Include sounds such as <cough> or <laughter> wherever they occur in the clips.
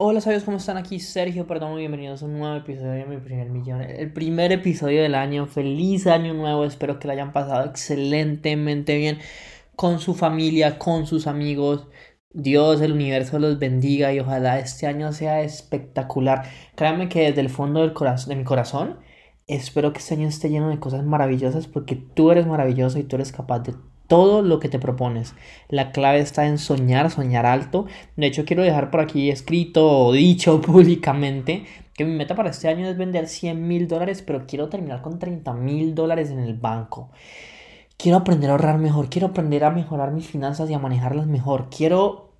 Hola sabios, ¿cómo están? Aquí Sergio, perdón, bienvenidos a un nuevo episodio de mi primer millón. El primer episodio del año, feliz año nuevo, espero que lo hayan pasado excelentemente bien con su familia, con sus amigos. Dios, el universo los bendiga y ojalá este año sea espectacular. Créanme que desde el fondo del corazón, de mi corazón, espero que este año esté lleno de cosas maravillosas porque tú eres maravilloso y tú eres capaz de todo lo que te propones. La clave está en soñar, soñar alto. De hecho, quiero dejar por aquí escrito o dicho <laughs> públicamente que mi meta para este año es vender 100 mil dólares, pero quiero terminar con 30 mil dólares en el banco. Quiero aprender a ahorrar mejor, quiero aprender a mejorar mis finanzas y a manejarlas mejor. Quiero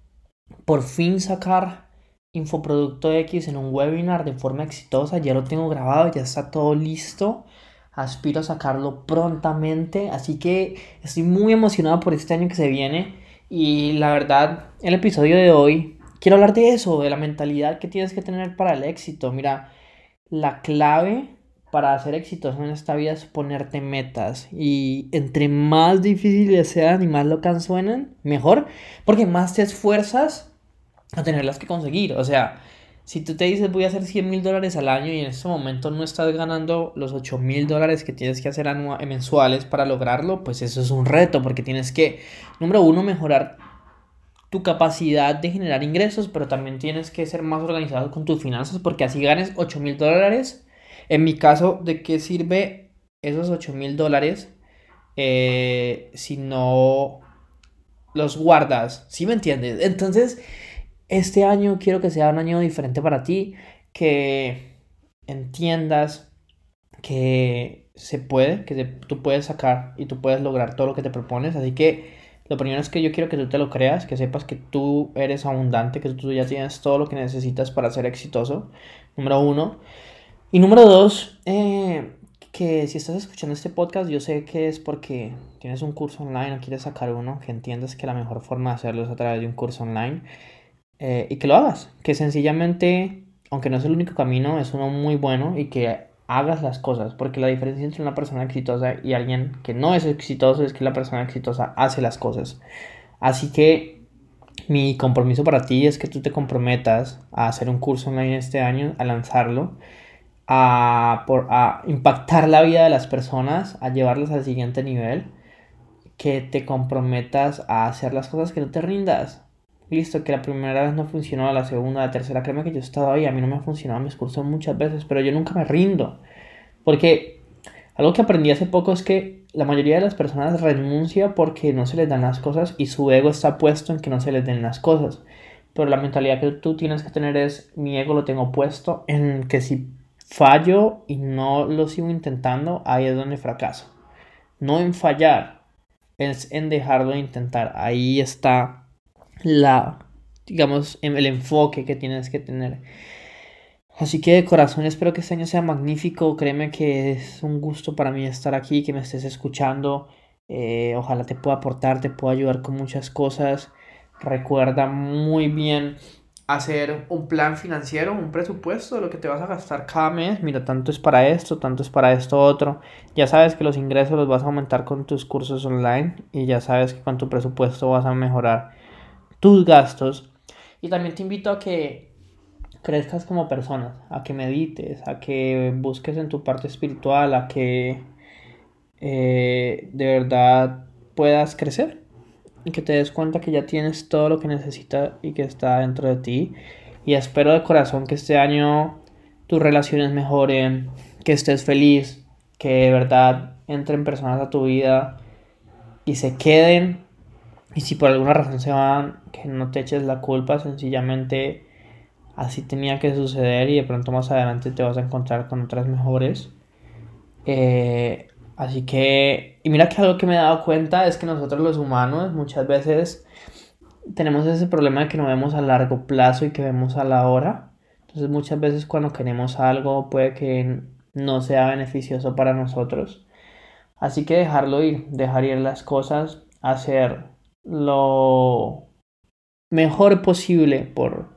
por fin sacar Infoproducto X en un webinar de forma exitosa. Ya lo tengo grabado, ya está todo listo aspiro a sacarlo prontamente, así que estoy muy emocionado por este año que se viene. Y la verdad, el episodio de hoy quiero hablar de eso, de la mentalidad que tienes que tener para el éxito. Mira, la clave para ser exitoso en esta vida es ponerte metas. Y entre más difíciles sean y más locas suenan, mejor, porque más te esfuerzas a tenerlas que conseguir, o sea, si tú te dices voy a hacer 100 mil dólares al año y en este momento no estás ganando los 8 mil dólares que tienes que hacer mensuales para lograrlo, pues eso es un reto porque tienes que, número uno, mejorar tu capacidad de generar ingresos, pero también tienes que ser más organizado con tus finanzas porque así ganes 8 mil dólares. En mi caso, ¿de qué sirve esos 8 mil dólares eh, si no los guardas? ¿Sí me entiendes? Entonces este año quiero que sea un año diferente para ti, que entiendas que se puede, que tú puedes sacar y tú puedes lograr todo lo que te propones. Así que lo primero es que yo quiero que tú te lo creas, que sepas que tú eres abundante, que tú ya tienes todo lo que necesitas para ser exitoso. Número uno. Y número dos, eh, que si estás escuchando este podcast, yo sé que es porque tienes un curso online o quieres sacar uno, que entiendas que la mejor forma de hacerlo es a través de un curso online. Eh, y que lo hagas. Que sencillamente, aunque no es el único camino, es uno muy bueno y que hagas las cosas. Porque la diferencia entre una persona exitosa y alguien que no es exitoso es que la persona exitosa hace las cosas. Así que mi compromiso para ti es que tú te comprometas a hacer un curso online este año, a lanzarlo, a, por, a impactar la vida de las personas, a llevarlas al siguiente nivel, que te comprometas a hacer las cosas que no te rindas, listo, que la primera vez no funcionó, la segunda, la tercera, créeme que yo he estado ahí, a mí no me ha funcionado mis cursos muchas veces, pero yo nunca me rindo. Porque algo que aprendí hace poco es que la mayoría de las personas renuncia porque no se les dan las cosas y su ego está puesto en que no se les den las cosas. Pero la mentalidad que tú tienes que tener es, mi ego lo tengo puesto en que si fallo y no lo sigo intentando, ahí es donde fracaso. No en fallar, es en dejarlo de intentar. Ahí está la, digamos, em, el enfoque que tienes que tener. Así que de corazón espero que este año sea magnífico. Créeme que es un gusto para mí estar aquí, que me estés escuchando. Eh, ojalá te pueda aportar, te pueda ayudar con muchas cosas. Recuerda muy bien hacer un plan financiero, un presupuesto de lo que te vas a gastar cada mes. Mira, tanto es para esto, tanto es para esto otro. Ya sabes que los ingresos los vas a aumentar con tus cursos online y ya sabes que con tu presupuesto vas a mejorar tus gastos. Y también te invito a que crezcas como persona, a que medites, a que busques en tu parte espiritual, a que eh, de verdad puedas crecer y que te des cuenta que ya tienes todo lo que necesitas y que está dentro de ti. Y espero de corazón que este año tus relaciones mejoren, que estés feliz, que de verdad entren personas a tu vida y se queden y si por alguna razón se van, que no te eches la culpa, sencillamente así tenía que suceder y de pronto más adelante te vas a encontrar con otras mejores. Eh, así que, y mira que algo que me he dado cuenta es que nosotros los humanos muchas veces tenemos ese problema de que no vemos a largo plazo y que vemos a la hora. Entonces muchas veces cuando queremos algo puede que no sea beneficioso para nosotros. Así que dejarlo ir, dejar ir las cosas, hacer lo mejor posible por,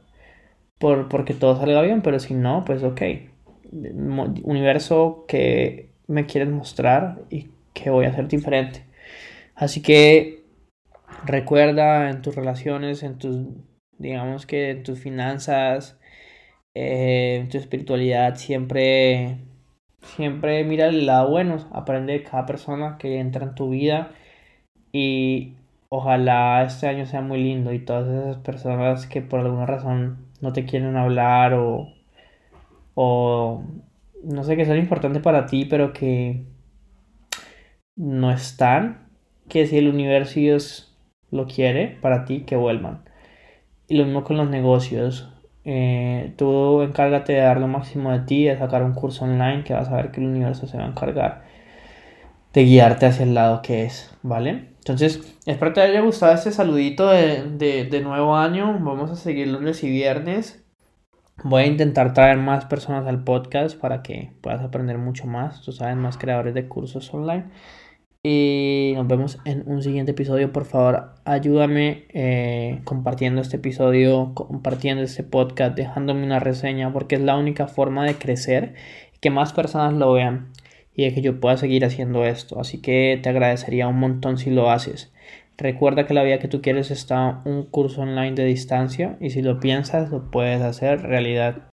por porque todo salga bien, pero si no, pues ok. Universo que me quieres mostrar y que voy a hacer diferente. Así que recuerda en tus relaciones, en tus Digamos que en tus finanzas, eh, en tu espiritualidad, siempre, siempre mira el lado bueno, aprende de cada persona que entra en tu vida y ojalá este año sea muy lindo y todas esas personas que por alguna razón no te quieren hablar o, o no sé, que son importantes para ti, pero que no están, que si el universo Dios lo quiere para ti, que vuelvan. Y lo mismo con los negocios. Eh, tú encárgate de dar lo máximo de ti, de sacar un curso online que vas a ver que el universo se va a encargar de guiarte hacia el lado que es, ¿vale? Entonces, espero te haya gustado este saludito de, de, de nuevo año. Vamos a seguir lunes y viernes. Voy a intentar traer más personas al podcast para que puedas aprender mucho más. Tú sabes, más creadores de cursos online. Y nos vemos en un siguiente episodio. Por favor, ayúdame eh, compartiendo este episodio, compartiendo este podcast, dejándome una reseña, porque es la única forma de crecer, que más personas lo vean y de que yo pueda seguir haciendo esto. Así que te agradecería un montón si lo haces. Recuerda que la vida que tú quieres está un curso online de distancia y si lo piensas lo puedes hacer realidad